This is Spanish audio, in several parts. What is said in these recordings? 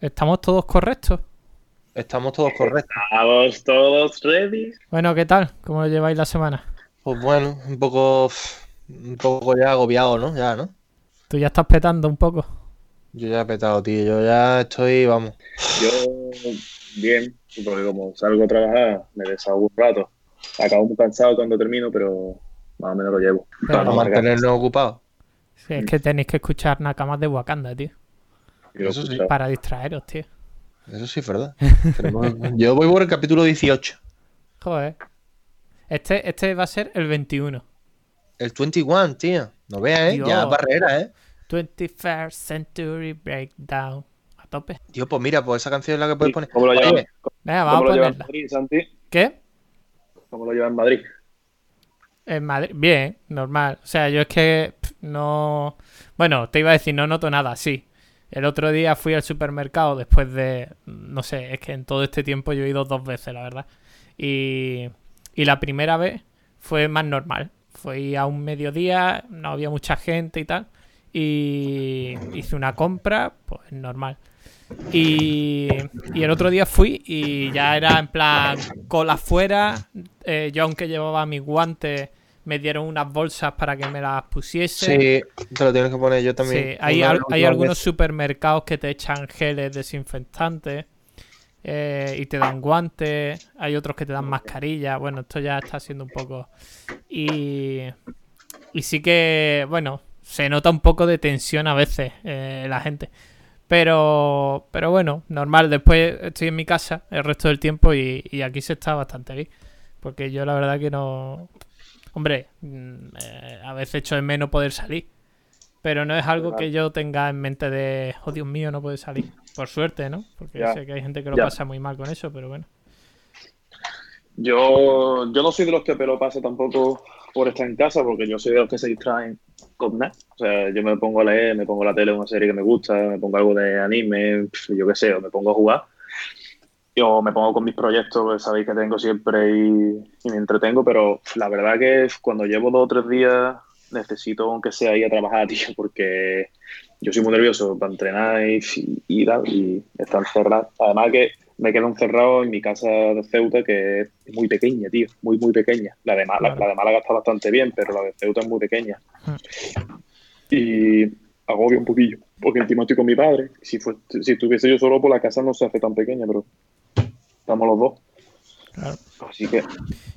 ¿Estamos todos correctos? Estamos todos correctos. Estamos todos ready. Bueno, ¿qué tal? ¿Cómo lleváis la semana? Pues bueno, un poco. Un poco ya agobiado, ¿no? Ya, ¿no? Tú ya estás petando un poco. Yo ya he petado, tío. Yo ya estoy, vamos. Yo, bien, porque como salgo a trabajar, me desahogo un rato. Acabo muy cansado cuando termino, pero más o menos lo llevo. Pero Para no mantenernos ocupados. Sí, es que tenéis que escuchar Nakamas de Wakanda, tío. Lo Eso sí. Para distraeros, tío. Eso sí es verdad. Yo voy por el capítulo 18. Joder. Este, este va a ser el 21. El 21, tío. No veas, ¿eh? Ya Dios. barrera, ¿eh? 21st Century Breakdown. A tope. Tío, pues mira, pues esa canción es la que puedes poner. ¿Cómo lo llevan, Oye, Venga, cómo vamos lo a llevan en ponerla. Madrid, Santi? ¿Qué? ¿Cómo lo llevan en Madrid? En Madrid, bien, normal. O sea, yo es que pff, no. Bueno, te iba a decir, no noto nada, sí. El otro día fui al supermercado después de. No sé, es que en todo este tiempo yo he ido dos veces, la verdad. Y, y la primera vez fue más normal. Fui a un mediodía, no había mucha gente y tal. Y hice una compra, pues normal. Y, y el otro día fui y ya era en plan cola afuera. Eh, yo, aunque llevaba mis guantes, me dieron unas bolsas para que me las pusiese. Sí, te lo tienes que poner yo también. Sí, hay, al- hay algunos supermercados que te echan geles desinfectantes eh, y te dan guantes. Hay otros que te dan mascarillas. Bueno, esto ya está siendo un poco. Y, y sí que, bueno, se nota un poco de tensión a veces eh, la gente. Pero, pero bueno, normal. Después estoy en mi casa el resto del tiempo y, y aquí se está bastante bien. Porque yo la verdad que no... Hombre, mm, eh, a veces echo de menos poder salir. Pero no es algo que yo tenga en mente de, oh Dios mío, no puede salir. Por suerte, ¿no? Porque Ya. sé que hay gente que lo Ya. pasa muy mal con eso, pero bueno. Yo, yo no soy de los que pelo pasa tampoco por estar en casa, porque yo soy de los que se distraen con nada. O sea, yo me pongo a leer, me pongo a la tele una serie que me gusta, me pongo algo de anime, yo qué sé, o me pongo a jugar. Yo me pongo con mis proyectos, pues, sabéis que tengo siempre y, y me entretengo, pero la verdad que cuando llevo dos o tres días necesito, aunque sea, ir a trabajar, tío, porque yo soy muy nervioso para entrenar y, y tal, y estar encerrado. Además que me quedo encerrado en mi casa de Ceuta, que es muy pequeña, tío, muy, muy pequeña. La de, Málaga, la de está bastante bien, pero la de Ceuta es muy pequeña. Y agobia un poquillo, porque encima estoy con mi padre. Si, fue, si estuviese yo solo, por la casa no se hace tan pequeña, pero estamos los dos. Claro. Así que...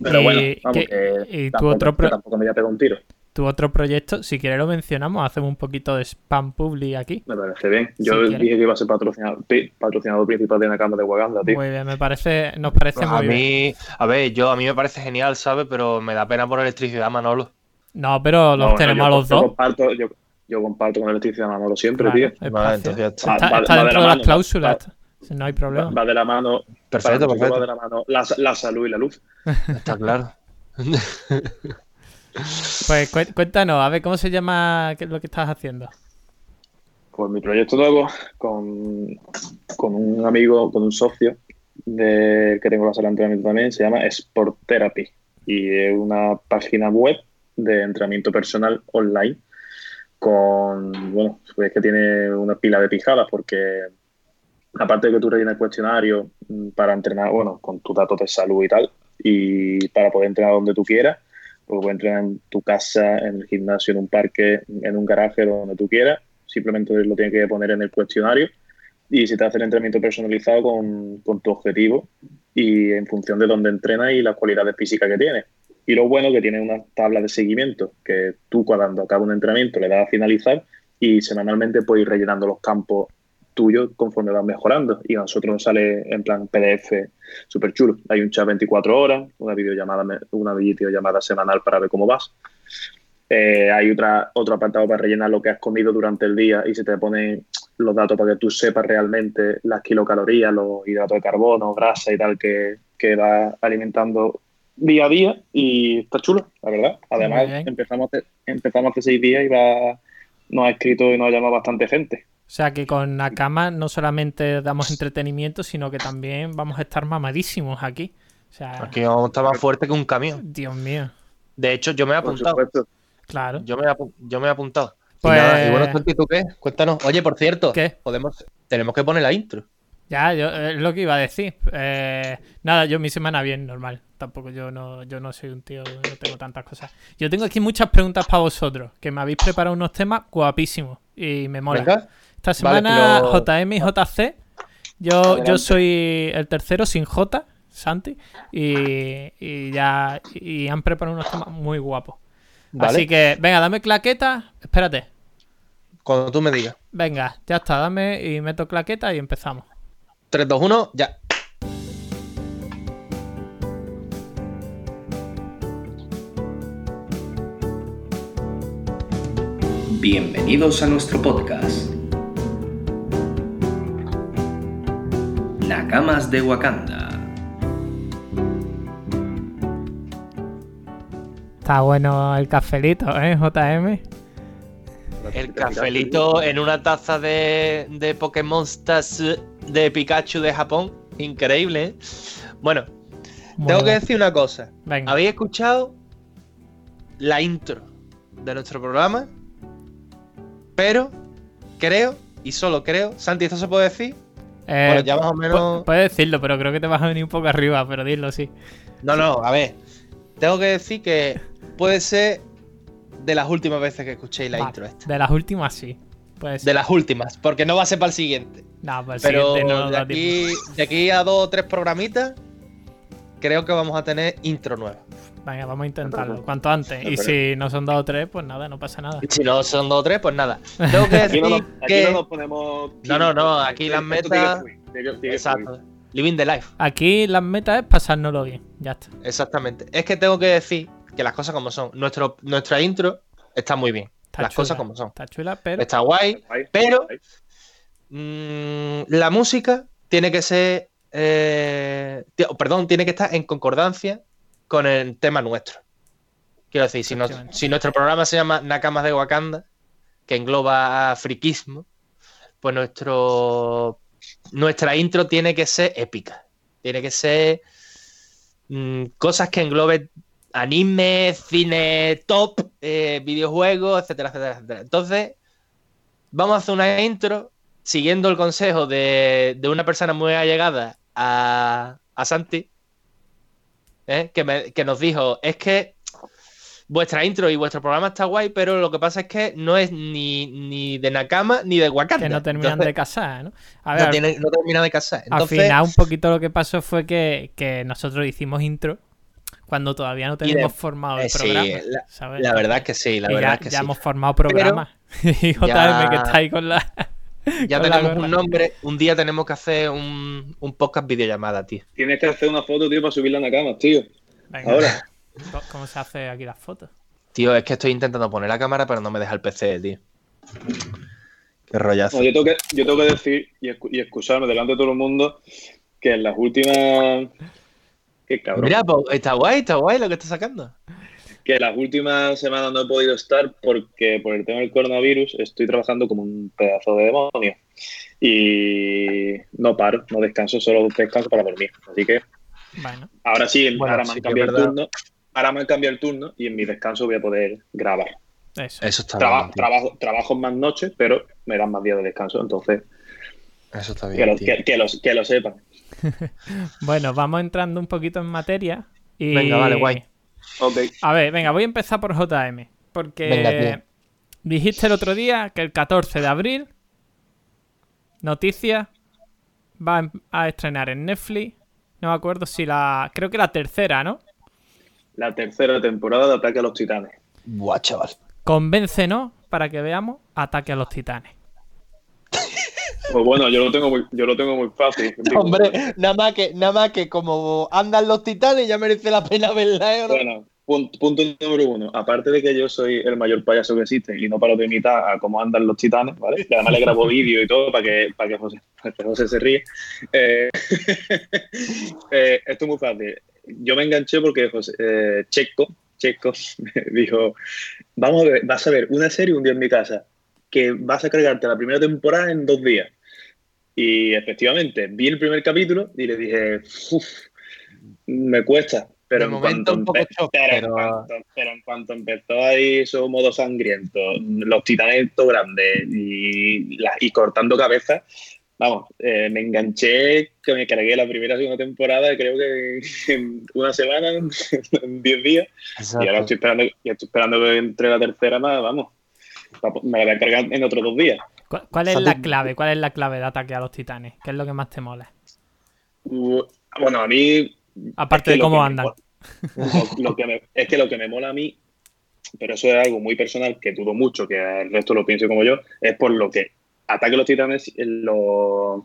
Pero Y- bueno, vamos, ¿qué- que y tu otro pro- que tampoco me voy a pegar un tiro. Tu otro proyecto, si quieres lo mencionamos, hacemos un poquito de spam publi aquí. Me parece bien. Yo Si quieres. dije que iba a ser patrocinador, pi- patrocinador principal de la cama de Waganda, tío. Muy bien, me parece, nos parece Pues a muy bien. mí, a ver, yo a mí me parece genial, ¿sabes? Pero me da pena por electricidad, Manolo. No, pero los No, no, tenemos yo- a los yo dos. Comparto, yo, yo comparto con electricidad Manolo siempre, Claro, tío. Vale, entonces ya está. De dentro la de las mano, cláusulas. No hay problema. va de la mano. Perfecto, perfecto. Va de la mano la, la salud y la luz. Está claro. Pues cué- cuéntanos, a ver cómo se llama es lo que estás haciendo. Pues mi proyecto nuevo con, con un amigo, con un socio de, que tengo la sala de entrenamiento también, se llama Sport Therapy y es una página web de entrenamiento personal online con, bueno, pues que tiene una pila de pijadas porque aparte de que tú rellenas el cuestionario mm, para entrenar, bueno, con tus datos de salud y tal, y para poder entrenar donde tú quieras, pues puedes entrenar en tu casa, en el gimnasio, en un parque, en un garaje, donde tú quieras, simplemente lo tienes que poner en el cuestionario y si te hace el entrenamiento personalizado con, con tu objetivo y en función de dónde entrenas y las cualidades físicas que tienes. Y lo bueno que tiene una tabla de seguimiento, que tú cuando acaba un entrenamiento le das a finalizar y semanalmente puedes ir rellenando los campos tuyos conforme vas mejorando. Y a nosotros nos sale en plan PDF súper chulo. Hay un chat 24 horas, una videollamada, una videollamada semanal para ver cómo vas. Eh, hay otra, otro apartado para rellenar lo que has comido durante el día y se te ponen los datos para que tú sepas realmente las kilocalorías, los hidratos de carbono, grasa y tal que, que vas alimentando día a día y está chulo, la verdad. Además, empezamos hace, empezamos hace seis días y va, nos ha escrito y nos ha llamado bastante gente. O sea que con Nakama no solamente damos entretenimiento, sino que también vamos a estar mamadísimos aquí. O sea, Aquí vamos a estar más fuerte que un camión. Dios mío. De hecho, yo me he apuntado. Claro. Yo me he, yo me he apuntado. Pues- Y, nada, y bueno, Santi, ¿tú qué? Cuéntanos. Oye, por cierto, ¿Qué? podemos, tenemos que poner la intro. Ya, yo, es lo que iba a decir. Eh, nada, yo mi semana bien, normal. Tampoco yo no, yo no soy un tío, no tengo tantas cosas. Yo tengo aquí muchas preguntas para vosotros, que me habéis preparado unos temas guapísimos y me mola. Esta Vale, semana pero- JM y JC. Yo, yo soy el tercero sin J, Santi, y, y ya y han preparado unos temas muy guapos. Vale. Así que, venga, dame claqueta. Espérate. Cuando tú me digas. Venga, ya está, dame y meto claqueta y empezamos. 3, 2, 1, ya. Bienvenidos a nuestro podcast. Nakamas de Wakanda. Está bueno el cafelito, ¿eh, JM? El cafelito en una taza de, de Pokémon Stars de Pikachu de Japón. Increíble, ¿eh? Bueno, tengo que decir una cosa. Venga. ¿Habéis escuchado la intro de nuestro programa? Pero creo, y solo creo, Santi, ¿esto se puede decir? Eh, bueno, ya más o menos- pu- Puedes decirlo, pero creo que te vas a venir un poco arriba, pero dilo, sí. No, no, a ver. Tengo que decir que puede ser de las últimas veces que escuchéis la intro esta. De las últimas, sí. De las últimas, porque no va a ser para el siguiente. No, pues Pero siguiente no de, aquí, de aquí a dos o tres programitas, creo que vamos a tener intro nueva. Venga, vamos a intentarlo cuanto antes. Y Perfecto. si no son dos o tres, pues nada, no pasa nada. Y si no son dos o tres, pues nada. Tengo que Aquí decir no, nos, aquí que. no nos ponemos. No, no, no, aquí las metas- Exacto. Living the life. Aquí las metas es pasárnoslo bien. Ya está. Exactamente. Es que tengo que decir que las cosas como son. Nuestro, nuestra intro está muy bien. Está las chula. cosas como son. Está chula, pero. Está guay. Pero-. Mm, la música tiene que ser. eh, perdón, tiene que estar en concordancia con el tema nuestro. Quiero decir, si, si nuestro programa se llama Nakamas de Wakanda, que engloba a friquismo, pues nuestro, nuestra intro tiene que ser épica. Tiene que ser mm, cosas que engloben anime, cine top, eh, videojuegos, etcétera, etcétera, etcétera. Entonces, vamos a hacer una intro siguiendo el consejo de, de una persona muy allegada a, a Santi, ¿eh? que, me- que nos dijo, es que vuestra intro y vuestro programa está guay, pero lo que pasa es que no es ni, ni de Nakama ni de Wakanda. Que no terminan Entonces, de casar, ¿no? A no, ver, al- tiene- no termina de casar. al final un poquito lo que pasó fue que, que nosotros hicimos intro cuando todavía no teníamos formado el eh, sí, programa. la- ¿sabes? la verdad es que sí, la Y verdad ya, es que ya sí. hemos formado programa. y JM que está ahí con la. Ya tenemos gorra. un nombre. Un día tenemos que hacer un, un podcast videollamada, tío. Tienes que hacer una foto, tío, para subirla en la cama, tío. Venga, Ahora. ¿cómo- ¿Cómo se hace aquí las fotos? Tío, es que estoy intentando poner la cámara, pero no me deja el PC, tío. Qué rollazo. No, yo, tengo que, yo tengo que decir y, y excusarme delante de todo el mundo que en las últimas. Qué cabrón. Mira, pues, está guay, está guay lo que está sacando. Que las últimas semanas no he podido estar porque por el tema del coronavirus estoy trabajando como un pedazo de demonio. Y no paro, no descanso, solo descanso para dormir. Así que Bueno, ahora sí, Bueno, ahora me han que cambiado el turno. Ahora me han cambiado el turno y en mi descanso voy a poder grabar. eso. Eso está Traba- bien. trabajo, trabajo más noches, pero me dan más días de descanso, entonces Eso está que bien. lo, tío. que, que lo- que lo sepan. Bueno, vamos entrando un poquito en materia. Y... Venga, vale, guay. A ver, venga, voy a empezar por JM. Porque Venga, dijiste el otro día que el 14 de abril, noticias, va a a estrenar en Netflix. No me acuerdo si la. Creo que la tercera, ¿no? La tercera temporada de Ataque a los Titanes. Buah, chaval. Convéncenos para que veamos Ataque a los Titanes. Pues bueno, yo lo tengo muy, yo lo tengo muy fácil. Digo, Hombre, nada más que, nada más que como andan los titanes, ya merece la pena verla, ¿eh? Bueno, punto, punto número uno. Aparte de que yo soy el mayor payaso que existe y no paro de imitar a cómo andan los titanes, ¿vale? Y además le grabo vídeo y todo para que, para que, José, para que José se ríe. Eh, eh, esto es muy fácil. Yo me enganché porque José, eh, Checo, Checo dijo, vamos a ver, vas a ver una serie un día en mi casa que vas a cargarte la primera temporada en dos días. Y efectivamente, vi el primer capítulo y le dije, uff, me cuesta, Pero en cuanto un poco empe- choc, pero, en cuanto, pero en cuanto empezó ahí esos modos sangrientos, los titanes todo grandes y, la- y cortando cabezas, vamos, eh, me enganché, que me cargué la primera y segunda temporada, creo que en una semana, en 10 días, y ahora estoy esperando, estoy esperando que entre la tercera más, vamos, me la voy a cargar en otros dos días. ¿Cuál, cuál es la clave? ¿Cuál es la clave de ataque a los titanes? ¿Qué es lo que más te mola? Uh, Bueno, a mí Aparte Es que de cómo me andan. mola- lo- lo que me- es que lo que me mola a mí, pero eso es algo muy personal que dudo mucho que el resto lo piense como yo, es por lo que Ataque a los Titanes, los,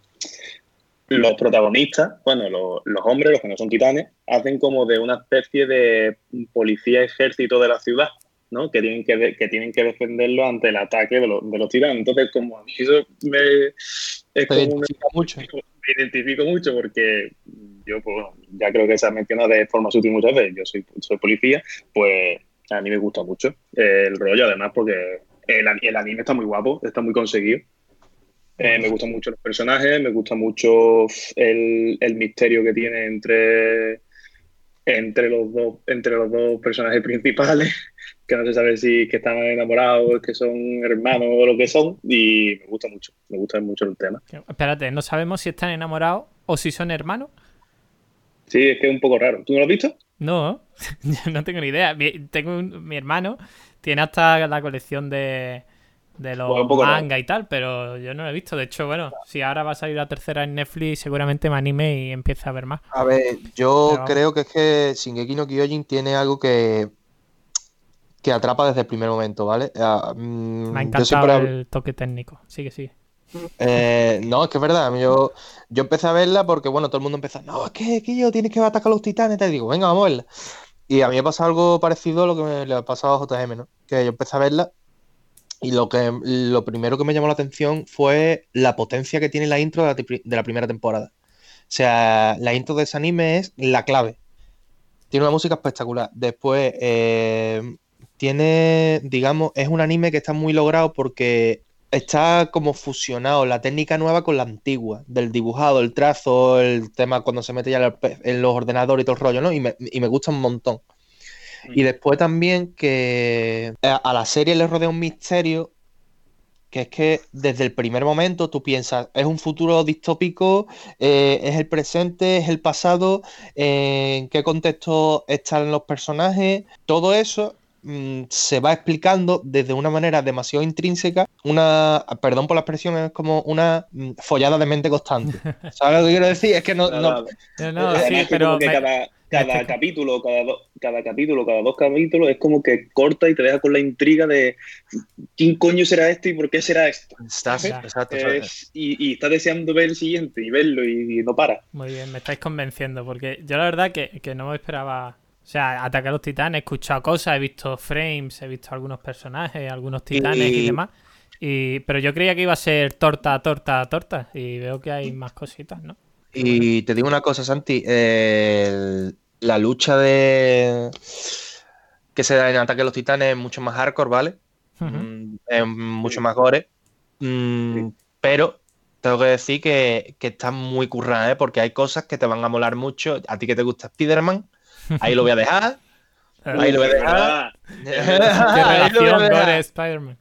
los protagonistas, bueno, los, los hombres, los que no son titanes, hacen como de una especie de policía ejército de la ciudad, ¿no? Que tienen que, de- que tienen que defenderlo ante el ataque de, los- de los titanes. Entonces, como a mí eso me, es un identifica mucho. me identifico mucho porque yo, pues, bueno, ya creo que se ha mencionado de forma sutil muchas veces, yo soy, soy policía, pues a mí me gusta mucho el rollo, además porque el, el anime está muy guapo, está muy conseguido. Eh, me gustan mucho los personajes, me gusta mucho el, el misterio que tiene entre, entre, los dos, entre los dos personajes principales, que no se sabe si que están enamorados, que son hermanos o lo que son, y me gusta mucho, me gusta mucho el tema. Espérate, no sabemos si están enamorados o si son hermanos. Sí, es que es un poco raro. ¿Tú no lo has visto? No, yo no tengo ni idea. Mi, tengo un- mi hermano tiene hasta la colección de, de los manga y tal, pero yo no lo he visto. De hecho, bueno, si ahora va a salir la tercera en Netflix, seguramente me anime y empiece a ver más. A ver, yo Pero- creo que es que Shingeki no Kyojin tiene algo que, que atrapa desde el primer momento, ¿vale? Ah, mm, Me ha yo siempre encantado el toque técnico. Sigue, sigue. Eh, no, es que es verdad. Yo, yo empecé a verla porque, bueno, todo el mundo empezó, no, es que, que yo tienes que atacar a los titanes. Te digo, venga, vamos a verla. Y a mí me pasa algo parecido a lo que me le ha pasado a JM, ¿no? Que yo empecé a verla y lo que lo primero que me llamó la atención fue la potencia que tiene la intro de la, primera temporada. O sea, la intro de ese anime es la clave. Tiene una música espectacular. Después, eh, tiene, digamos, es un anime que está muy logrado porque está como fusionado la técnica nueva con la antigua, del dibujado, el trazo, el tema cuando se mete ya en los ordenadores y todo el rollo, ¿no? Y me, y me gusta un montón. Y después también que a a la serie le rodea un misterio que es que desde el primer momento tú piensas, es un futuro distópico, eh, es el presente, es el pasado, eh, en qué contexto están los personajes, todo eso mm, se va explicando desde una manera demasiado intrínseca, una, perdón por la expresión, es como una mm, follada de mente constante. ¿Sabes lo que quiero decir? Es que no, no- No, sí, que pero como que me- cada, cada este- capítulo, cada, do- cada capítulo, cada dos capítulos es como que corta y te deja con la intriga de quién coño será esto y por qué será esto. Estás- exacto, Es- y, y está deseando ver el siguiente y verlo y, no para. Muy bien, me estáis convenciendo, porque yo la verdad que, que no me esperaba. O sea, atacar a los titanes, he escuchado cosas, he visto frames, he visto algunos personajes, algunos titanes y, Y- demás. Y, pero yo creía que iba a ser torta, torta, torta. Y veo que hay más cositas, ¿no? Y te digo una cosa, Santi, el- la lucha de que se da en Ataque a los Titanes es mucho más hardcore, ¿vale? Mm, es mucho más gore. Mm, Pero tengo que decir que, que está muy currada, ¿eh? Porque hay cosas que te van a molar mucho. A ti que te gusta Spider-Man, ahí lo voy a dejar. Ahí lo voy a dejar. ¿Qué Ahí lo voy a relación dejar. gore Spider-Man?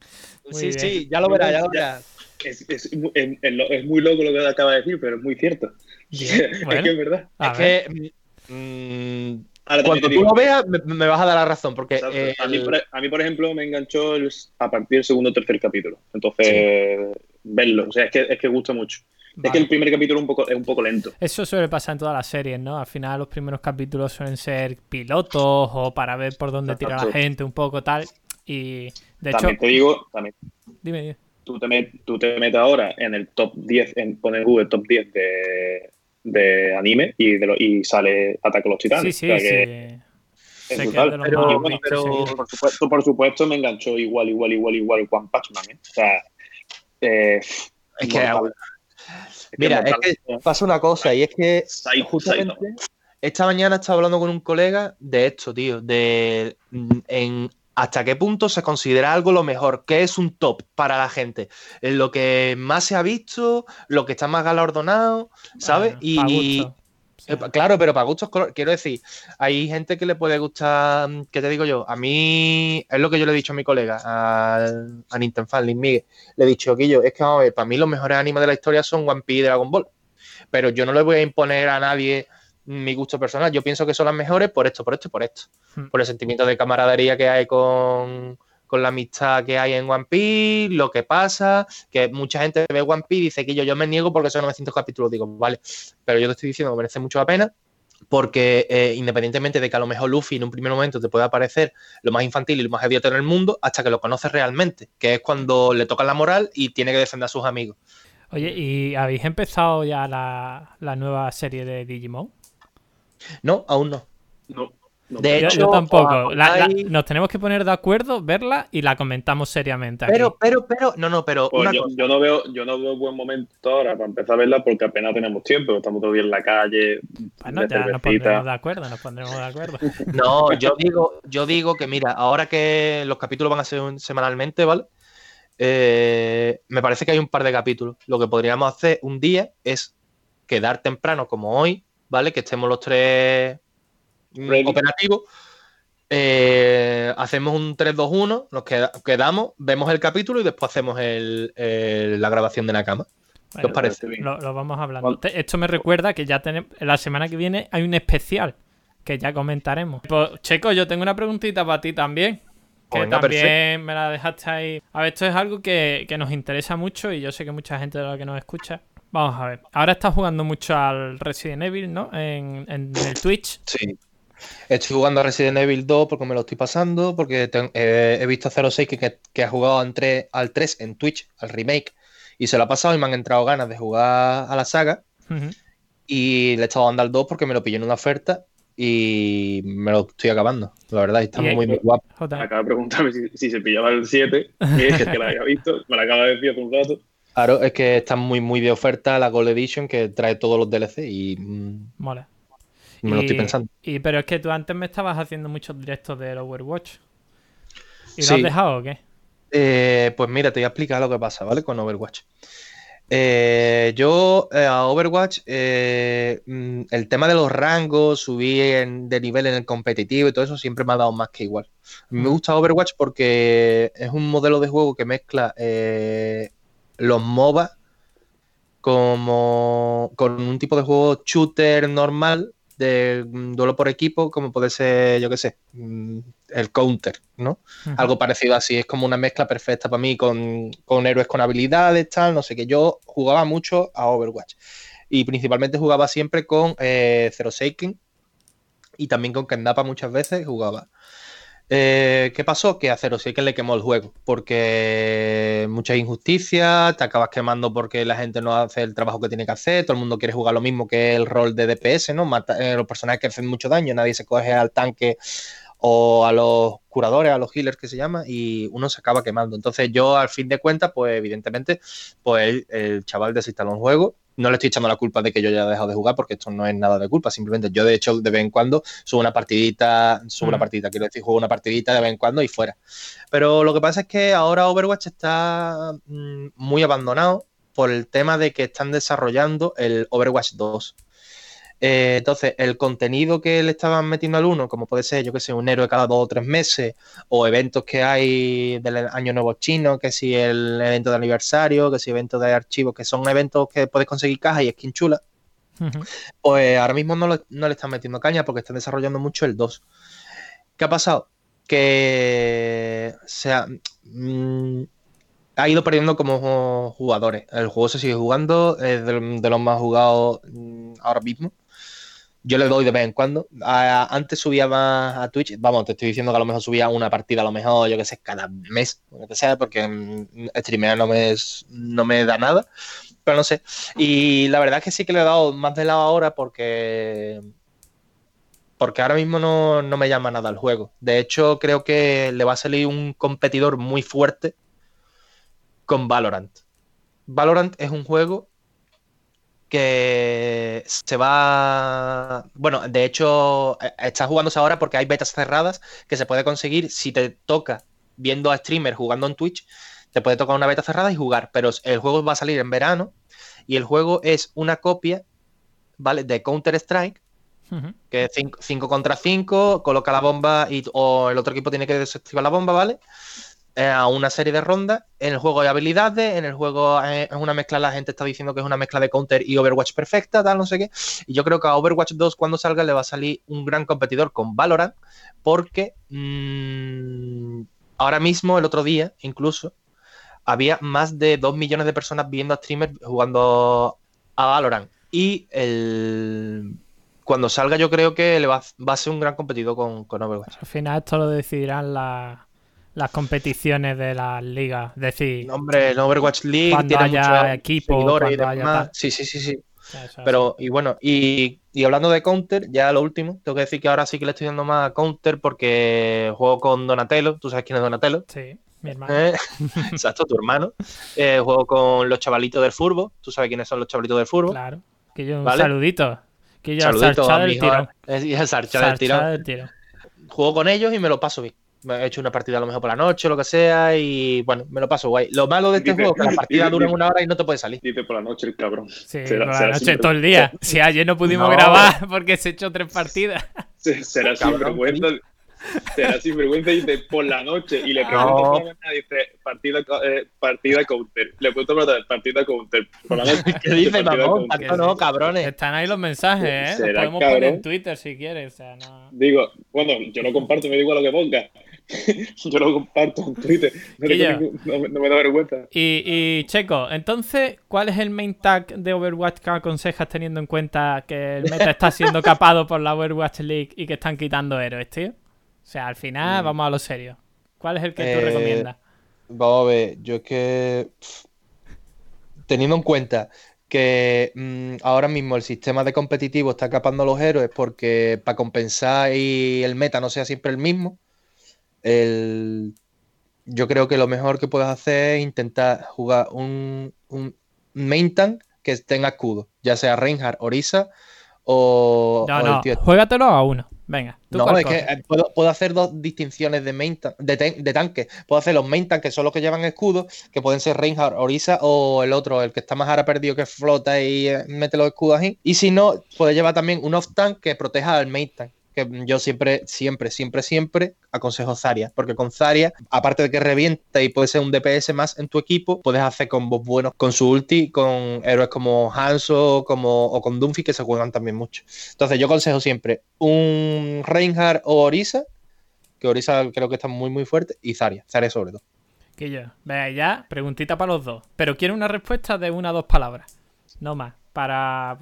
Sí, bien. sí, ya lo verás, ya lo verás. Es, es es- muy loco lo que acaba de decir, pero es muy cierto. Es bueno. que es verdad. A es ver. que mm, cuando tú lo veas me, me vas a dar la razón, porque eh, a, mí, el- por, a mí, por ejemplo, me enganchó el- a partir del segundo o tercer capítulo. Entonces, verlo. O sea, es que, es que gusta mucho. Es que el primer capítulo es un poco, es un poco lento. Eso suele pasar en todas las series, ¿no? Al final los primeros capítulos suelen ser pilotos o para ver por dónde tira la gente, un poco tal. Y de hecho, También te digo, también, dime, dime. tú te, met- tú te metes ahora en el top 10, en, pon en Google top 10 de, de anime y, de lo- y sale Ataque a los Titanes. Sí, sí, O sea que sí. es Sé que brutal. es de los Pero- Y bueno, por, supuesto, por supuesto, me enganchó igual, igual, igual, igual One Punch Man. ¿eh? O sea, eh, Es que, mira, es que pasa una cosa, y es que Saito, justamente Saito. esta mañana estaba hablando con un colega de esto, tío, de mm, en hasta qué punto se considera algo lo mejor, qué es un top para la gente, en lo que más se ha visto, lo que está más galardonado, ¿sabes? Bueno, y. Eh, Claro, pero para gustos, quiero decir, hay gente que le puede gustar, ¿qué te digo yo? A mí, es lo que yo le he dicho a mi colega, al- a Nintendo Fan, Miguel. Le he dicho, Guillo, es que vamos a ver, para mí los mejores animes de la historia son One Piece y Dragon Ball. Pero yo no le voy a imponer a nadie mi gusto personal. Yo pienso que son las mejores por esto, por esto y por esto. Hmm. Por el sentimiento de camaradería que hay con, con la amistad que hay en One Piece, lo que pasa, que mucha gente ve One Piece y dice que yo, yo me niego porque son 900 capítulos. Digo, vale, pero yo te estoy diciendo que merece mucho la pena porque eh, independientemente de que a lo mejor Luffy en un primer momento te pueda parecer lo más infantil y lo más idiota en el mundo, hasta que lo conoces realmente, que es cuando le toca la moral y tiene que defender a sus amigos. Oye, ¿y habéis empezado ya la, la nueva serie de Digimon? No, aún no. No, no. De hecho, yo tampoco. La- la- hay- nos tenemos que poner de acuerdo, verla y la comentamos seriamente. Aquí. Pero, pero, pero, no, no, pero Pues una yo, cosa. yo no veo, yo no veo buen momento ahora para empezar a verla porque apenas tenemos tiempo, estamos todavía en la calle, bueno, de ya nos pondremos de acuerdo, nos pondremos de acuerdo. No, yo digo, yo digo que mira, ahora que los capítulos van a ser un- semanalmente, ¿vale? Eh, me parece que hay un par de capítulos. Lo que podríamos hacer un día es quedar temprano, como hoy, ¿vale? Que estemos los tres mm, Ready. operativos. Eh, hacemos un 3-2-1, nos queda- quedamos, vemos el capítulo y después hacemos el- el- la grabación de Nakama. ¿Qué os parece? bien. Lo, lo vamos hablando. Esto me recuerda que ya tenemos. La semana que viene hay un especial que ya comentaremos. Pues, Checo, yo tengo una preguntita para ti también. Que Venga, también me la dejaste ahí. A ver, esto es algo que, que nos interesa mucho y yo sé que mucha gente de la que nos escucha. Vamos a ver. Ahora estás jugando mucho al Resident Evil, ¿no? En, en el Twitch. Sí. Estoy jugando a Resident Evil 2 porque me lo estoy pasando, porque te- eh, he visto a 06 que, que, que ha jugado en al 3 en Twitch, al remake, y se lo ha pasado y me han entrado ganas de jugar a la saga. Y le he estado dando al 2 porque me lo pillé en una oferta y me lo estoy acabando, la verdad, y está Y- muy, muy guapo. Acaba de preguntarme si, si se pillaba el 7, que es que la había visto, me lo acaba de decir hace un rato. Claro, es que está muy, muy de oferta la Gold Edition que trae todos los DLC y mm, Mola. me lo estoy pensando. Y, pero es que tú antes me estabas haciendo muchos directos del Overwatch. ¿Y lo Sí. has dejado o qué? Eh, pues mira, te voy a explicar lo que pasa, ¿vale? Con Overwatch. Eh, yo eh, a Overwatch, mm, el tema de los rangos, subir de nivel en el competitivo y todo eso siempre me ha dado más que igual. Me Mm. gusta Overwatch porque es un modelo de juego que mezcla los MOBA como con un tipo de juego shooter normal de mm, duelo por equipo, como puede ser, yo qué sé, mm, el counter, ¿no? Algo parecido así. Es como una mezcla perfecta para mí con, con héroes con habilidades, tal, no sé qué. Yo jugaba mucho a Overwatch y principalmente jugaba siempre con eh, Zero Seiken y también con Kendapa muchas veces jugaba. Eh, ¿Qué pasó? Que a Zero Seiken le quemó el juego porque muchas injusticias, te acabas quemando porque la gente no hace el trabajo que tiene que hacer, todo el mundo quiere jugar lo mismo que el rol de DPS, ¿no? Mata- eh, los personajes que hacen mucho daño, nadie se coge al tanque o a los curadores, a los healers que se llama, y uno se acaba quemando. Entonces yo, al fin de cuentas, pues evidentemente, pues el, el chaval desinstaló un juego. No le estoy echando la culpa de que yo haya dejado de jugar, porque esto no es nada de culpa. Simplemente yo, de hecho, de vez en cuando subo una partidita, subo una Mm. partidita, quiero decir, juego una partidita de vez en cuando y fuera. Pero lo que pasa es que ahora Overwatch está mm, muy abandonado por el tema de que están desarrollando el Overwatch 2. Eh, entonces, el contenido que le estaban metiendo al 1, como puede ser, yo que sé, un héroe cada dos o tres meses, o eventos que hay del Año Nuevo Chino, que si el evento de aniversario, que si eventos de archivos, que son eventos que puedes conseguir cajas y skin chula, pues ahora mismo no, lo- no le están metiendo caña porque están desarrollando mucho el 2. ¿Qué ha pasado? Que se ha, mm, ha ido perdiendo como jugadores. El juego se sigue jugando, es de, de los más jugados mm, ahora mismo. Yo le doy de vez en cuando. Antes subía más a Twitch. Vamos, te estoy diciendo que a lo mejor subía una partida, a lo mejor, yo que sé, cada mes, lo que sea, porque mm, streamear no me, no me da nada. Pero no sé. Y la verdad es que sí que le he dado más de lado ahora porque. Porque ahora mismo no, no me llama nada el juego. De hecho, creo que le va a salir un competidor muy fuerte con Valorant. Valorant es un juego que se va. Bueno, de hecho, eh, está jugándose ahora porque hay betas cerradas que se puede conseguir si te toca viendo a streamers jugando en Twitch. Te puede tocar una beta cerrada y jugar, pero el juego va a salir en verano y el juego es una copia ¿vale? De Counter-Strike, que es 5 contra 5, coloca la bomba y, o el otro equipo tiene que desactivar la bomba, ¿vale? A una serie de rondas. En el juego hay habilidades, en el juego eh, es una mezcla, la gente está diciendo que es una mezcla de Counter y Overwatch perfecta, tal, no sé qué. Y yo creo que a Overwatch 2 cuando salga le va a salir un gran competidor con Valorant, porque mm, ahora mismo, el otro día, incluso, había más de 2 millones de personas viendo a streamers jugando a Valorant. Y el... cuando salga yo creo que le va, va a ser un gran competidor con, con Overwatch. Al final esto lo decidirán la- las competiciones de las ligas. Es decir, No, Hombre, el Overwatch League Cuando tiene haya muchos equipo, seguidores y cuando haya demás. Sí, sí, sí, sí. eso es Pero, y bueno, y, y hablando de Counter, ya lo último, tengo que decir que ahora sí que le estoy dando más a Counter porque juego con Donatello, tú sabes quién es Donatello. Sí, mi hermano. ¿eh? Exacto, tu hermano. Eh, juego con los chavalitos del furbo, tú sabes quiénes son los chavalitos del furbo. Claro. Que yo un ¿Vale? saludito. Que yo al Saludito Sarchá a del y. Juego con ellos y me lo paso bien. Me he hecho una partida a lo mejor por la noche o lo que sea y bueno, me lo paso guay. Lo malo de este Dice- juego es que la partida dura una hora y no te puedes salir. Dice por la noche el cabrón. Sí, Será- por la será noche siempre- todo el día. Si ayer no pudimos No. grabar porque se echó tres partidas. Se- Será Cabrón, sinvergüenza. Será sinvergüenza y dice por la noche. Y le pregunto No. mañana, dice partida, eh, partida counter. Le pregunto tarde, partida counter. Por la noche. ¿Qué dice, mamón? Tanto no, cabrones. Están ahí los mensajes, ¿eh? Los podemos poner en Twitter si quieres. O sea, no... Digo, bueno, yo lo comparto, me digo lo que ponga. yo lo comparto en Twitter. No, Que tengo yo. ningún- no me- no me da vergüenza. Y, y, Checo, entonces, ¿cuál es el main tag de Overwatch que aconsejas teniendo en cuenta que el meta está siendo capado por la Overwatch League y que están quitando héroes, tío? O sea, al final, Mm. vamos a lo serio. ¿Cuál es el que tú Eh, recomiendas? Vamos a ver, yo es que pff, teniendo en cuenta que mm, ahora mismo el sistema de competitivo está capando a los héroes porque para compensar y el meta no sea siempre el mismo, el- yo creo que lo mejor que puedes hacer es intentar jugar un, un main tank que tenga escudo, ya sea Reinhardt, Orisa o, No, o el no, tío- juégatelo a uno. Venga, tú no, es que eh, puedo, puedo hacer dos distinciones de, main tan- de, de tanque. Puedo hacer los main tank, que son los que llevan escudos, que pueden ser Reinhardt, Orisa o el otro, el que está más ahora perdido, que flota y eh, mete los escudos ahí. Y si no, puede llevar también un off tank que proteja al main tank. Que yo siempre, siempre, siempre, siempre aconsejo Zarya. Porque con Zarya, aparte de que revienta y puede ser un DPS más en tu equipo, puedes hacer combos buenos con su ulti, con héroes como Hanzo como, o con Dunphy, que se juegan también mucho. Entonces yo aconsejo siempre un Reinhardt o Orisa, que Orisa creo que está muy muy fuerte, y Zarya, Zarya sobre todo. Que yo. Venga, ya, preguntita para los dos. Pero quiero una respuesta de una o dos palabras. No más, para,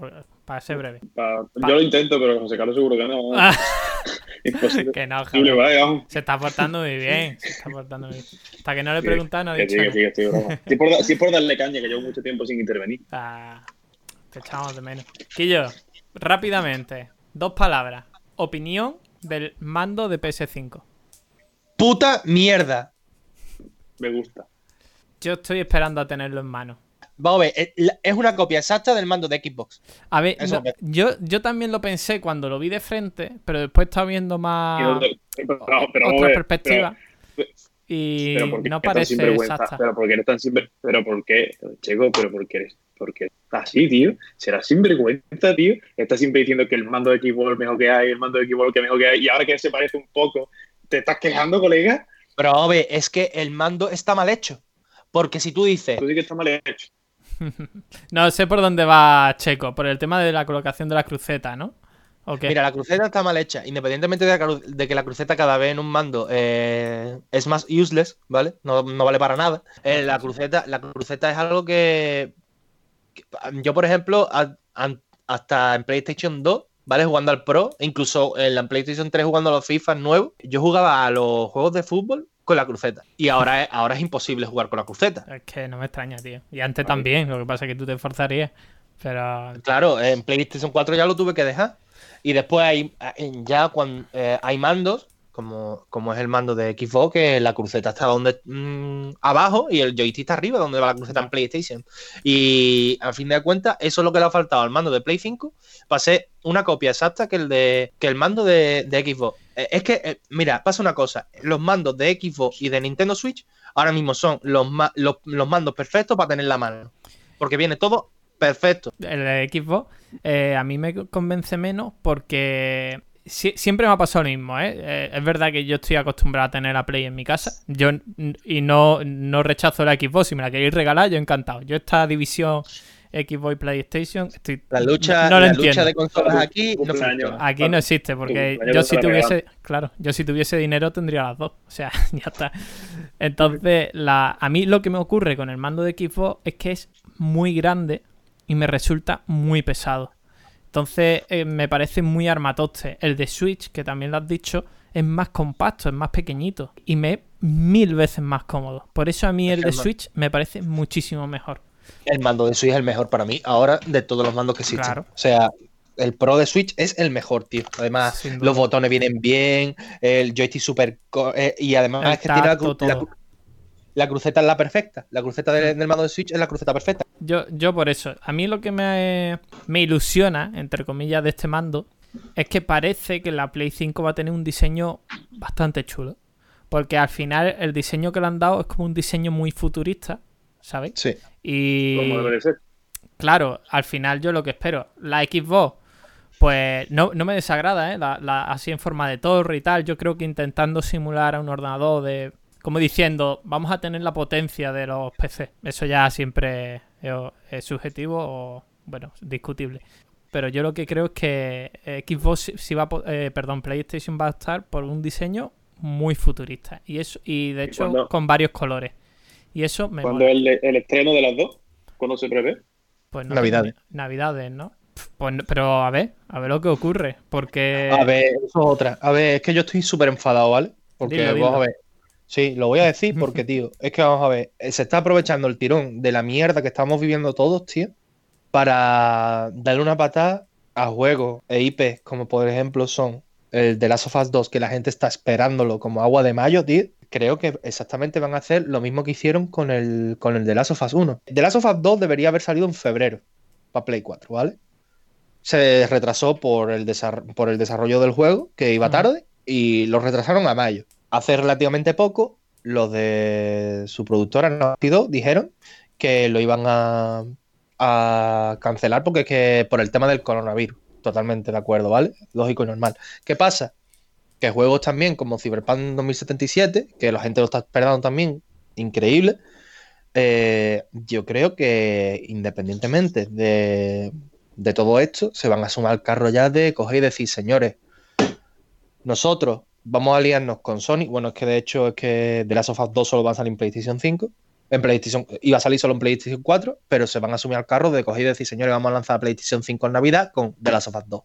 para ser breve. Pa- Yo lo intento, pero José Carlos seguro que no. Imposible. que no, joder. Se está portando muy bien. Se está portando muy bien. Hasta que no le he Sí, preguntado, no ha dicho sí, sí, es por, da- es por darle caña, que llevo mucho tiempo sin intervenir. Ah, te echamos de menos. Quillo, rápidamente, dos palabras. Opinión del mando de PS5. ¡Puta mierda! Me gusta. Yo estoy esperando a tenerlo en mano. Vamos a ver, es- la- es una copia exacta del mando de Xbox. A ver, no, yo, yo también lo pensé cuando lo vi de frente, pero después estaba viendo más pero, otra ver, perspectiva pero- y pero ¿por qué no parece sinvergüenza? exacta. Pero porque eres tan sinver... Pero por qué, Checo, pero porque eres... Porque así, tío. Será sinvergüenza, tío. Estás siempre diciendo que el mando de equipo es mejor que hay, el mando de equipo es mejor que hay. Y ahora que se parece un poco, ¿te estás quejando, colega? Pero vamos a ver, es que el mando está mal hecho. Porque si tú dices, Tú sí que está mal hecho. No sé por dónde va Checo, por el tema de la colocación de la cruceta, ¿no? Mira, la cruceta está mal hecha, independientemente de, de que la cruceta cada vez en un mando eh, es más useless, ¿vale? No, vale para nada. Eh, la, cruceta, la cruceta es algo que, que- yo, por ejemplo, hasta en PlayStation 2, ¿vale? Jugando al Pro, e incluso en la PlayStation 3 jugando a los FIFA nuevos, yo jugaba a los juegos de fútbol con la cruceta. Y ahora es, ahora es imposible jugar con la cruceta. Es que no me extraña, tío. Y antes también, lo que pasa es que tú te esforzarías. Pero Claro, en PlayStation 4 ya lo tuve que dejar. Y después hay, ya cuando eh, hay mandos, como, como es el mando de Xbox, que la cruceta está donde mm, abajo y el joystick está arriba, donde va la cruceta en PlayStation. Y al fin de cuentas, eso es lo que le ha faltado al mando de Play 5 para ser una copia exacta que el de que el mando de, Xbox. Eh, es que, eh, mira, pasa una cosa, los mandos de Xbox y de Nintendo Switch ahora mismo son los, los, mandos perfectos para tener en la mano. Porque viene todo perfecto. el de Xbox, eh, a mí me convence menos porque si- siempre me ha pasado lo mismo, ¿eh? Eh, Es verdad que yo estoy acostumbrado a tener la Play en mi casa. Yo y no, no rechazo la Xbox. Si me la queréis regalar, yo encantado. Yo esta división Xbox y PlayStation, estoy, La lucha, no la lucha de consolas aquí no. Aquí no existe, porque yo si tuviese, claro, yo si tuviese dinero tendría las dos. O sea, ya está. Entonces, la, a mí lo que me ocurre con el mando de Xbox es que es muy grande y me resulta muy pesado. Entonces, eh, me parece muy armatoste. El de Switch, que también lo has dicho, es más compacto, es más pequeñito y me es mil veces más cómodo. Por eso a mí el de Switch me parece muchísimo mejor. El mando de Switch es el mejor para mí ahora de todos los mandos que existen. Claro. O sea, el Pro de Switch es el mejor, tío. Además, los botones vienen bien, el joystick super... eh, y además El es que tiene la, tacto, la cru- la cruceta es la perfecta. La cruceta del, del mando de Switch es la cruceta perfecta. Yo, yo por eso, a mí lo que me, me ilusiona, entre comillas, de este mando, es que parece que la Play 5 va a tener un diseño bastante chulo. Porque al final el diseño que le han dado es como un diseño muy futurista, ¿sabes? Sí. Y Como debe de ser. claro, al final yo lo que espero, la Xbox, pues no, no me desagrada, ¿eh? La- la- así en forma de torre y tal, yo creo que intentando simular a un ordenador de... Como diciendo, vamos a tener la potencia de los PC. Eso ya siempre es, es subjetivo o, bueno, discutible. Pero yo lo que creo es que Xbox si- va eh, perdón, PlayStation va a estar por un diseño muy futurista. Y eso, y de hecho con varios colores. Y eso me ¿Cuándo mola. el, el estreno de las dos? ¿Cuándo se prevé? Pues no Navidades. Navidades, ¿no? Pues, no- pero a ver, a ver lo que ocurre. Porque. A ver, eso es otra. A ver, es que yo estoy súper enfadado, ¿vale? Porque Dilo, vamos a ver. Sí, lo voy a decir porque, tío, es que vamos a ver. Se está aprovechando el tirón de la mierda que estamos viviendo todos, tío, para darle una patada a juegos e IPs como por ejemplo son el de Last of Us 2, que la gente está esperándolo como agua de mayo, tío. Creo que exactamente van a hacer lo mismo que hicieron con el, con el de Last of Us 1. The Last of Us 2 debería haber salido en febrero para Play 4, ¿vale? Se retrasó por el, por el desarrollo del juego, que iba tarde, y lo retrasaron a mayo. Hace relativamente poco, los de su productora Naughty dijeron que lo iban a, a cancelar porque es que por el tema del coronavirus. Totalmente de acuerdo, ¿vale? Lógico y normal. ¿Qué pasa? Que juegos también como Cyberpunk 2077, que la gente lo está esperando también, increíble. eh, yo creo que independientemente de, de todo esto, se van a sumar al carro ya de coger y decir, señores, nosotros vamos a aliarnos con Sony. Bueno, es que de hecho es que The Last of Us 2 solo va a salir en PlayStation 5. En PlayStation, iba a salir solo en PlayStation 4, pero se van a asumir al carro de coger y decir, señores, vamos a lanzar PlayStation 5 en Navidad con The Last of Us 2.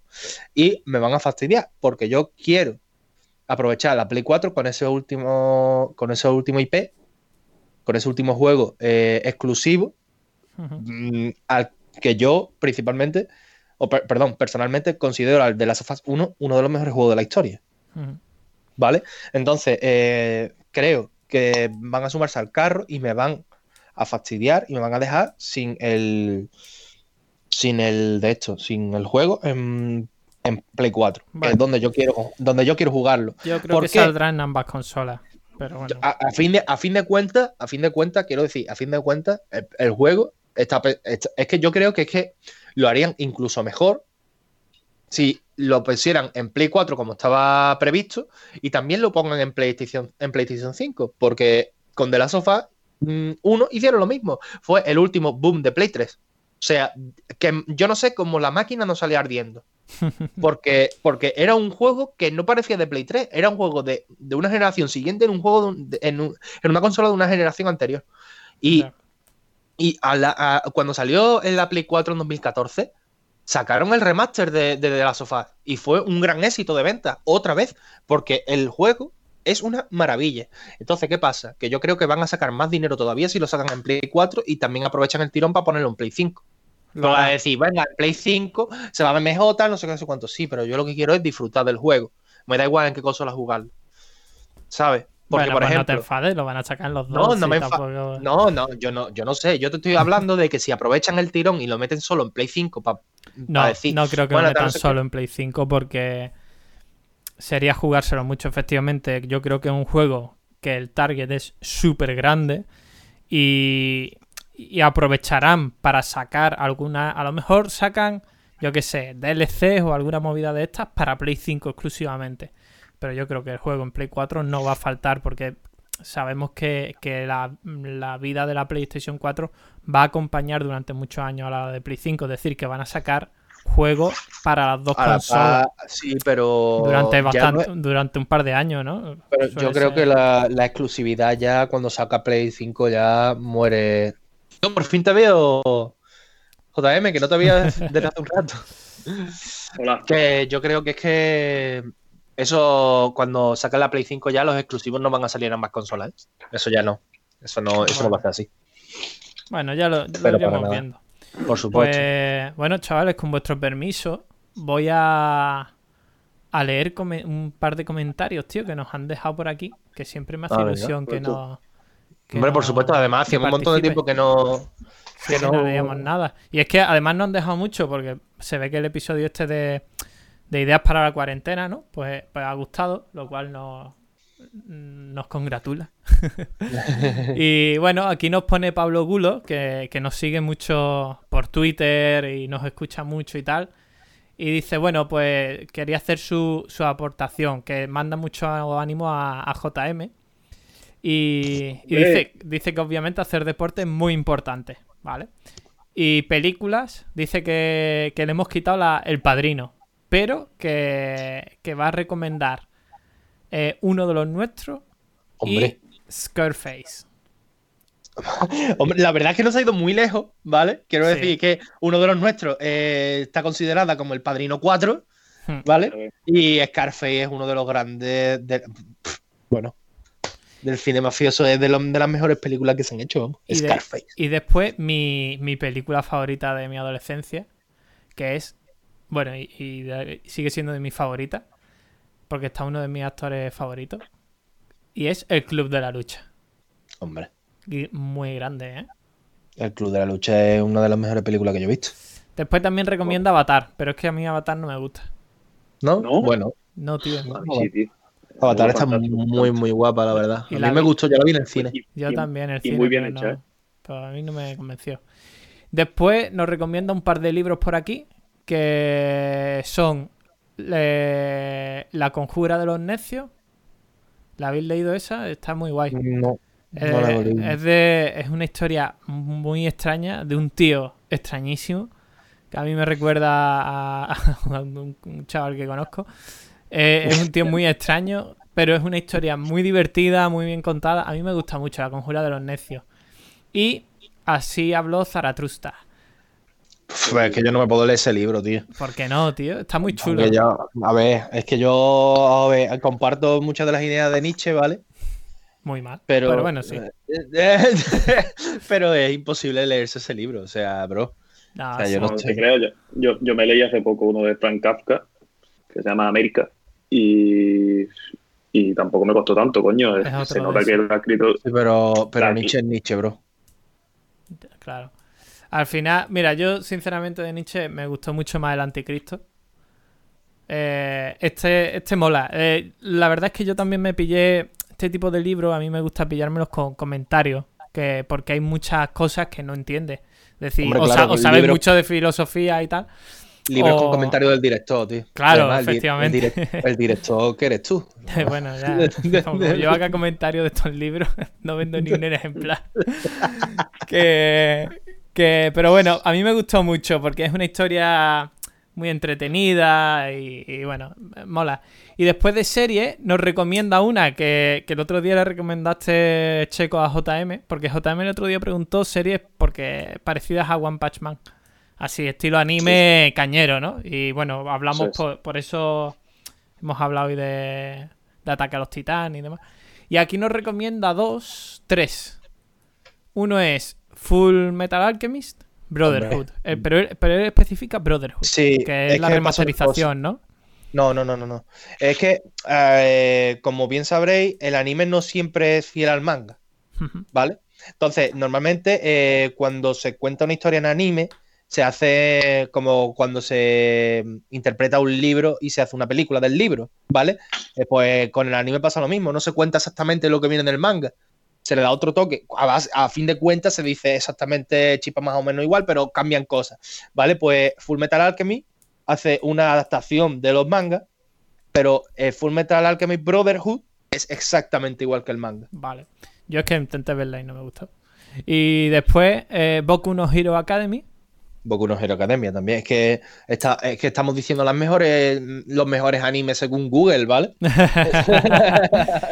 Y me van a fastidiar, porque yo quiero aprovechar la Play 4 con ese último, con ese último IP, con ese último juego eh, exclusivo, mm, al que yo principalmente, o per- perdón, personalmente considero al The Last of Us 1 uno de los mejores juegos de la historia. ¿Vale? Entonces, eh, creo que van a sumarse al carro y me van a fastidiar y me van a dejar sin el. Sin el. De hecho, sin el juego en, en Play 4. Que Vale. es donde yo quiero, donde yo quiero jugarlo. Yo creo ¿Por que saldrá en ambas consolas. Pero bueno. A, a fin de, a fin de cuentas, a fin de cuentas, quiero decir, a fin de cuentas, el, el juego está- es que yo creo que es que lo harían incluso mejor si lo pusieran en Play 4 como estaba previsto y también lo pongan en PlayStation, en PlayStation 5, porque con The Last of Us 1 hicieron lo mismo. Fue el último boom de Play 3. O sea, que yo no sé cómo la máquina no salía ardiendo. Porque, porque era un juego que no parecía de Play 3, era un juego de, de una generación siguiente en un juego de en, un- en una consola de una generación anterior. Y, y a la- a- cuando salió en la Play 4 en 2014, sacaron el remaster de, de of Us y fue un gran éxito de venta, otra vez, porque el juego es una maravilla. Entonces, ¿qué pasa? Que yo creo que van a sacar más dinero todavía si lo sacan en Play 4 y también aprovechan el tirón para ponerlo en Play 5. Lo No va a decir, venga, el Play 5 se va a ver mejor, tal, no sé qué, no sé cuánto. Sí, pero yo lo que quiero es disfrutar del juego. Me da igual en qué consola jugarlo. ¿Sabes? Porque, bueno, por pues no te ejemplo. enfades, lo van a sacar los No, dos. no sí, me tampoco- No, no, yo no, yo no sé. Yo te estoy hablando de que si aprovechan el tirón y lo meten solo en Play 5 para No, decir. no creo que bueno, lo metan solo en Play 5 porque sería jugárselo mucho. Efectivamente, yo creo que es un juego que el target es súper grande y, y aprovecharán para sacar alguna. A lo mejor sacan, yo qué sé, DLCs o alguna movida de estas para Play 5 exclusivamente. Pero yo creo que el juego en Play 4 no va a faltar porque sabemos que, que la, la vida de la PlayStation 4 va a acompañar durante muchos años a la de Play 5. Es decir, que van a sacar juegos para las dos A la consolas pa- sí, pero. durante, bastante, no es- durante un par de años, ¿no? pero Suele yo creo ser- que la, la exclusividad ya cuando saca Play 5 ya muere. Yo por fin te veo, JM, que no te veía desde hace un rato. Hola. Que yo creo que es que eso, cuando saca la Play 5 ya, los exclusivos no van a salir en más consolas. ¿eh? Eso ya no. Eso no, eso no va a ser así. Bueno, ya lo, ya lo iremos viendo. Por supuesto. Pues, bueno, chavales, con vuestro permiso, voy a, a leer un par de comentarios, tío, que nos han dejado por aquí, que siempre me hace Ah, venga, ilusión que tú. no. que Hombre, por supuesto, además, hacía un montón de tiempo que no. Que sí, no no- leíamos nada. Y es que además no han dejado mucho, porque se ve que el episodio este de, de ideas para la cuarentena, ¿no? Pues, pues ha gustado, lo cual nos, nos congratula. y bueno, aquí nos pone Pablo Gulo, que, que nos sigue mucho por Twitter y nos escucha mucho y tal. Y dice, bueno, pues quería hacer su, su aportación, que manda mucho ánimo a, a JM. Y, y dice, dice que obviamente hacer deporte es muy importante, ¿vale? Y películas, dice que, que le hemos quitado la, el padrino, pero que, que va a recomendar eh, uno de los nuestros Hombre. y Scarface. Hombre, la verdad es que no se ha ido muy lejos, ¿vale? Quiero Sí. decir que uno de los nuestros eh, está considerada como el Padrino 4, Hmm. ¿vale? Y Scarface es uno de los grandes. de- pff, bueno, del cine mafioso, es de, lo- de las mejores películas que se han hecho, vamos. Y de- Scarface. Y después mi, mi película favorita de mi adolescencia, que es, bueno, y, y de- sigue siendo de mis favoritas, porque está uno de mis actores favoritos, y es El Club de la Lucha. Hombre, Y muy grande, ¿eh? El Club de la Lucha es una de las mejores películas que yo he visto. Después también recomienda Avatar, pero es que a mí Avatar no me gusta. ¿No? ¿No? Bueno, No, tío. Sí, tío. Avatar está muy, muy guapa, la verdad. Y A la mí me gustó, yo la vi en el cine. Yo también, el y cine. muy bien hecha, no- ¿eh? pero a mí no me convenció. Después nos recomienda un par de libros por aquí, que son eh, La Conjura de los Necios. ¿La habéis leído esa? Está muy guay. No, Eh, no la he leído. es, de, es una historia muy extraña de un tío extrañísimo que a mí me recuerda a, a un, un chaval que conozco. Eh, es un tío muy extraño, pero es una historia muy divertida, muy bien contada. A mí me gusta mucho La Conjura de los Necios. Y así habló Zaratrusta. Pff, es que yo no me puedo leer ese libro, tío. ¿Por qué no, tío? Está muy chulo. Yo- a ver, es que yo a ver, comparto muchas de las ideas de Nietzsche, ¿vale? Muy mal. Pero, Pero bueno, sí. pero es imposible leerse ese libro, o sea, bro. No, o sea, yo no te creo. Yo, yo, yo me leí hace poco uno de Frank Kafka, que se llama América, y, y tampoco me costó tanto, coño. Es Se nota que lo ha escrito. Sí, pero, pero. Nietzsche es Nietzsche, bro. Claro. Al final, mira, yo sinceramente de Nietzsche me gustó mucho más el Anticristo. Eh, este, este mola. Eh, la verdad es que yo también me pillé este tipo de libros, a mí me gusta pillármelos con comentarios, que, porque hay muchas cosas que no entiendes. Es decir, Hombre, o, claro, sa- o sabes libro- mucho de filosofía y tal. Libros O- con comentarios del director, tío. Claro, Además, efectivamente. El, el director que eres tú. bueno, ya. Como yo haga comentarios de estos libros, no vendo ni un ejemplar. que, que, pero bueno, a mí me gustó mucho porque es una historia muy entretenida y, y bueno, mola. Y después de serie, nos recomienda una que, que el otro día le recomendaste Checo a JM, porque JM el otro día preguntó series porque parecidas a One Punch Man. Así, estilo anime cañero, ¿no? Y bueno, hablamos por, por eso hemos hablado hoy de, de Ataque a los Titanes y demás. Y aquí nos recomienda dos, tres. Uno es Full Metal Alchemist, Brotherhood. Eh, pero, él, pero él especifica Brotherhood, Sí, que es, la que remasterización, ¿no? No, no, no, no, no. Es que, eh, como bien sabréis, el anime no siempre es fiel al manga, ¿vale? Entonces, normalmente eh, cuando se cuenta una historia en anime, se hace como cuando se interpreta un libro y se hace una película del libro, ¿vale? Eh, pues con el anime pasa lo mismo, no se cuenta exactamente lo que viene del manga, se le da otro toque. A, base- a fin de cuentas se dice exactamente chispa más o menos igual, pero cambian cosas. ¿Vale? Pues Full Metal Alchemy hace una adaptación de los mangas, pero eh, Full Metal Alchemy Brotherhood es exactamente igual que el manga. Vale. Yo es que intenté verla y no me gustó. Y después, eh, Boku no Hero Academy. Boku no Hero Academia también. Es que, está, es que estamos diciendo las mejores, los mejores animes según Google, ¿vale?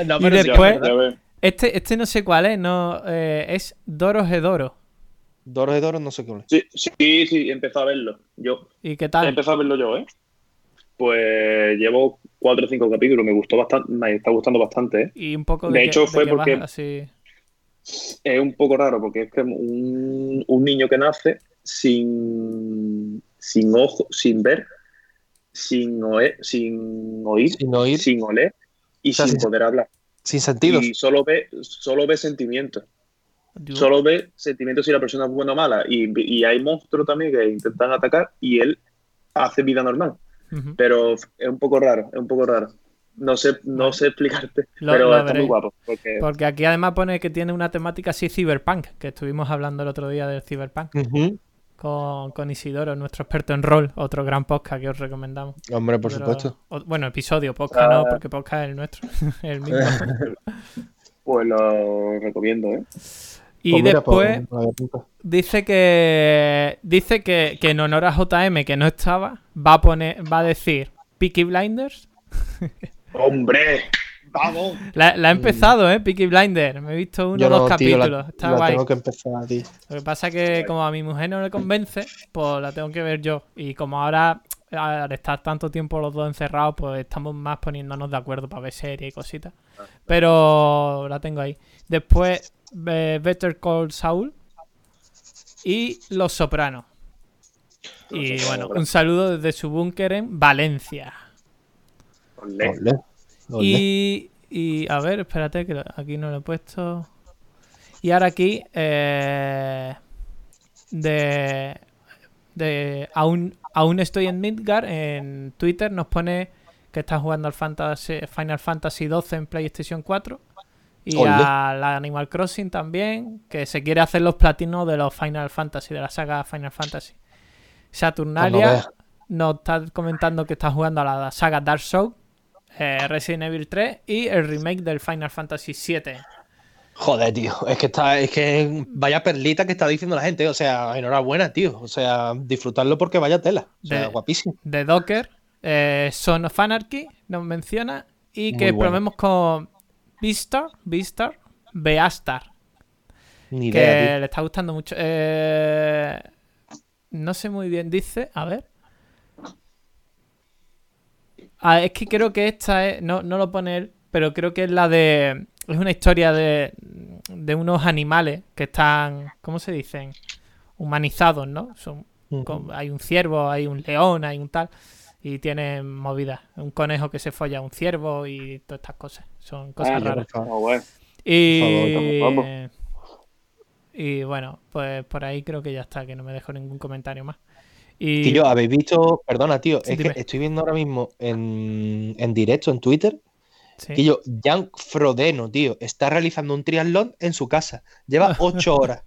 no, Y pero sí, después-. Este, este no sé cuál es, no, eh, es Doro Hedoro. Doro de Doro no sé qué. Sí, sí, sí, he empezado a verlo. Yo ¿Y qué he tal? empezado a verlo yo, ¿eh? Pues llevo cuatro o cinco capítulos, me gustó bastante, me está gustando bastante, ¿eh? Y un poco De de, hecho, fue porque- así. Es un poco raro porque es que un, un niño que nace sin, sin ojo, sin ver, sin oír, sin oír, Sin oír, sin oler y O sea, sin sin- poder hablar. Sin sentidos. Y solo ve, solo ve sentimientos. Solo ve sentimientos si la persona es buena o mala. Y, y hay monstruos también que intentan atacar y él hace vida normal. Pero es un poco raro, es un poco raro. No sé, no sé explicarte, Lo- pero lo está muy guapo. Porque Porque aquí además pone que tiene una temática así cyberpunk, que estuvimos hablando el otro día del cyberpunk. Con, con Isidoro, nuestro experto en rol, otro gran podcast que os recomendamos. Hombre, por Pero- supuesto. o- bueno, episodio, podcast Ah. no, porque podcast es el nuestro, el mismo. pues lo recomiendo, ¿eh? Y Pues mira, después pues, puta. dice que dice que, que en honor a JM que no estaba, va a poner, va a decir Peaky Blinders. ¡Hombre! ¡Vamos! La, la he empezado, eh, Peaky Blinders. Me he visto uno o dos tío, la- capítulos. Está la guay. tengo que empezar, tío. Lo que pasa es que como a mi mujer no le convence, pues la tengo que ver yo. Y como ahora, al estar tanto tiempo los dos encerrados, pues estamos más poniéndonos de acuerdo para ver series y cositas. Pero la tengo ahí. Después, eh, Better Call Saul y Los Sopranos. Y bueno, un saludo desde su búnker en Valencia. Olé. Ole. Y, y a ver, espérate, que aquí no lo he puesto. Y ahora aquí, eh, de, de aún, aún estoy en Midgar, en Twitter nos pone que está jugando al Fantasy, Final Fantasy XII en PlayStation 4. Y Ole. a la Animal Crossing también, que se quiere hacer los platinos de los Final Fantasy, de la saga Final Fantasy. Pues no Saturnalia nos está comentando que está jugando a la saga Dark Souls, eh, Resident Evil 3 y el remake del Final Fantasy 7. Joder, tío. Es que está, es que vaya perlita que está diciendo la gente. O sea, enhorabuena, tío. O sea, disfrutarlo porque vaya tela. O sea, De- guapísimo. de Docker, eh, Son of Anarchy, nos menciona, y Muy que bueno. probemos con Beastar, Beastar, Beastar, Ni que tío. le está gustando mucho. Eh, no sé muy bien, dice, a ver. Ah, es que creo que esta es, no, no lo pone él, pero creo que es la de, es una historia de, de unos animales que están, ¿cómo se dicen? Humanizados, ¿no? Son con- hay un ciervo, hay un león, hay un tal. Y tienen movidas. Un conejo que se folla a un ciervo y todas estas cosas. Son cosas Ah, raras. Bueno. Y... Favor, y bueno, pues por ahí creo que ya está, que no me dejo ningún comentario más. Y yo, habéis visto, perdona, tío, Sí, es dime. que estoy viendo ahora mismo en, en directo en Twitter sí. que yo, Jan Frodeno, tío, está realizando un triatlón en su casa. Lleva ocho horas.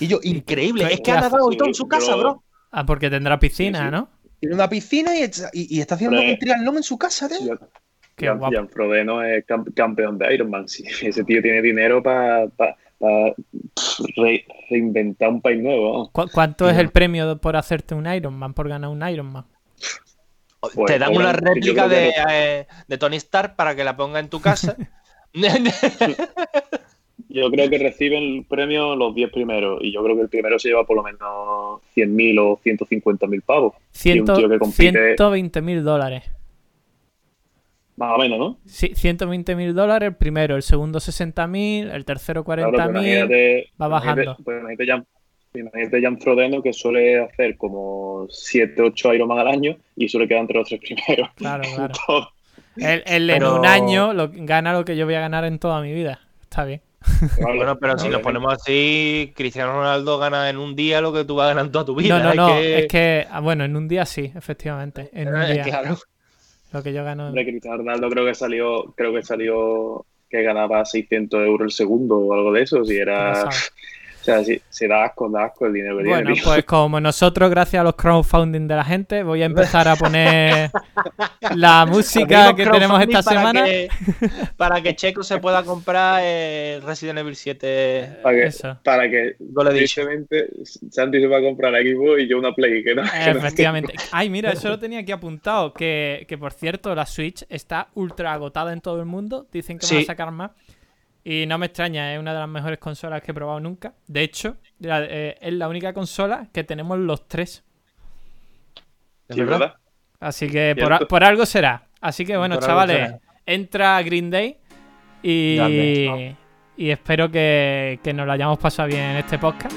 Y yo, increíble, es que ha nadado y todo en su casa, bro. Ah, porque tendrá piscina, Sí, sí. ¿no? Tiene una piscina y, está- y- y está haciendo un triatlón en su casa, tío. Jan- Qué Jan- guapo. Jan Frodeno es cam- campeón de Ironman. Sí, ese tío tiene dinero para reinventar un país nuevo. vamos. ¿Cu- ¿Cuánto es el premio por hacerte un Ironman, por ganar un Ironman? Pues, Te dan una réplica de, eh, de Tony Stark para que la ponga en tu casa. Yo creo que reciben el premio los 10 primeros y yo creo que el primero se lleva por lo menos 100.000 o 150.000 pavos. Y un Ciento, tío que compite 120 mil dólares. Más o menos, ¿no? Sí, 120 mil dólares el primero, el segundo 60 mil, el tercero 40 Claro, pues mil. va bajando. Imagínate, pues imagínate Jan, imagínate Jan Frodeno que suele hacer como 7, 8 Ironman al año y suele quedar entre los tres primeros. Claro, claro. Él, él Pero- en un año lo, gana lo que yo voy a ganar en toda mi vida. Está bien. Bueno, pero si nos ponemos así, Cristiano Ronaldo gana en un día lo que tú vas ganando toda tu vida. No, no, es no. que- Es que, ah, bueno, en un día sí, efectivamente. En un Eh, día. Claro. Lo que yo gano. Hombre, Cristiano Ronaldo creo que salió, creo que salió que ganaba 600 euros el segundo o algo de eso, si era... O sea, si, si da asco, da asco el dinero Bueno, pues como nosotros, gracias a los crowdfunding de la gente, voy a empezar a poner la música que tenemos esta para semana. que- para que Checo se pueda comprar el Resident Evil 7 Para que, Eso. para que tristemente Santi se va a comprar equipo y yo una Play, que no, que no Efectivamente. Ay, mira, eso lo tenía aquí apuntado. Que, que, por cierto, la Switch está ultra agotada en todo el mundo. Dicen que van Sí. a sacar más. Y no me extraña, es una de las mejores consolas que he probado nunca. De hecho, la- eh, es la única consola que tenemos los tres. ¿Es Sí, verdad? ¿verdad? Así que por, a- algo será. Así que bueno, Por chavales, entra Green Day y, Grande, y espero que, que nos lo hayamos pasado bien en este podcast.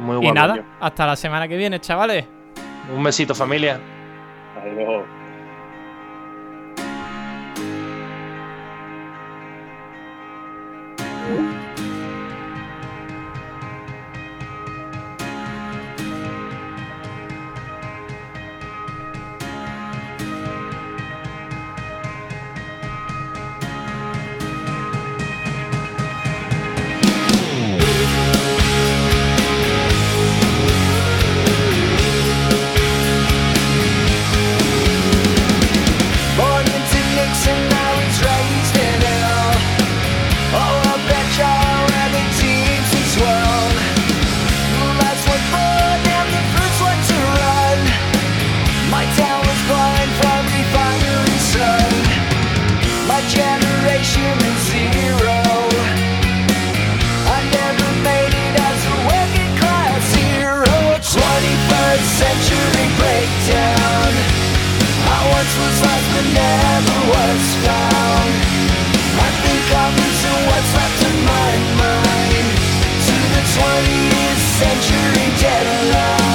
Muy y guapo. nada, tío. hasta la semana que viene, chavales. Un besito, familia. Adiós. 20th century deadline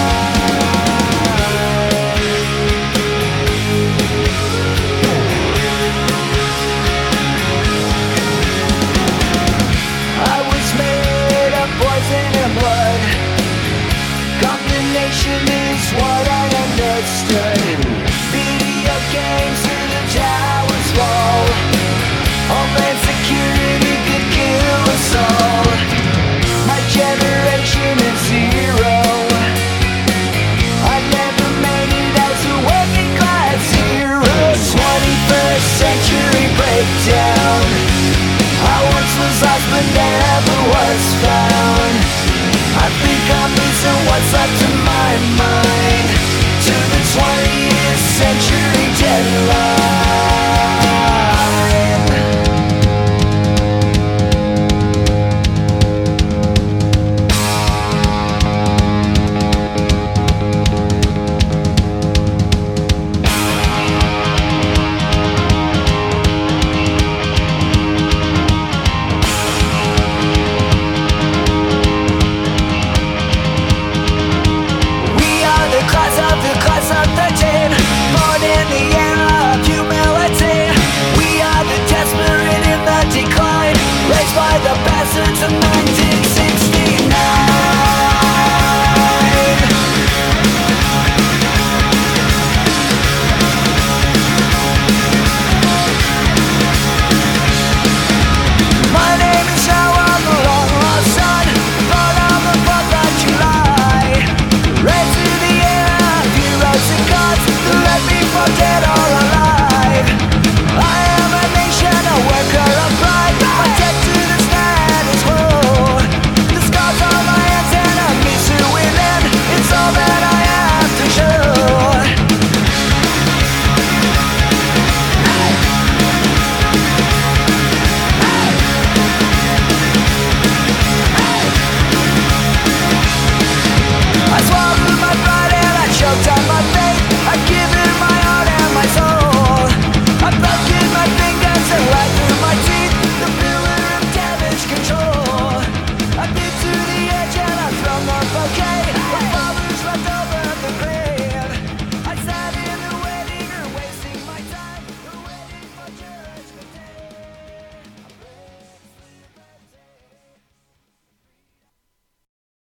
down. I once was lost but never was found. I think I'm losing what's left of my mind. To the 20th century deadline.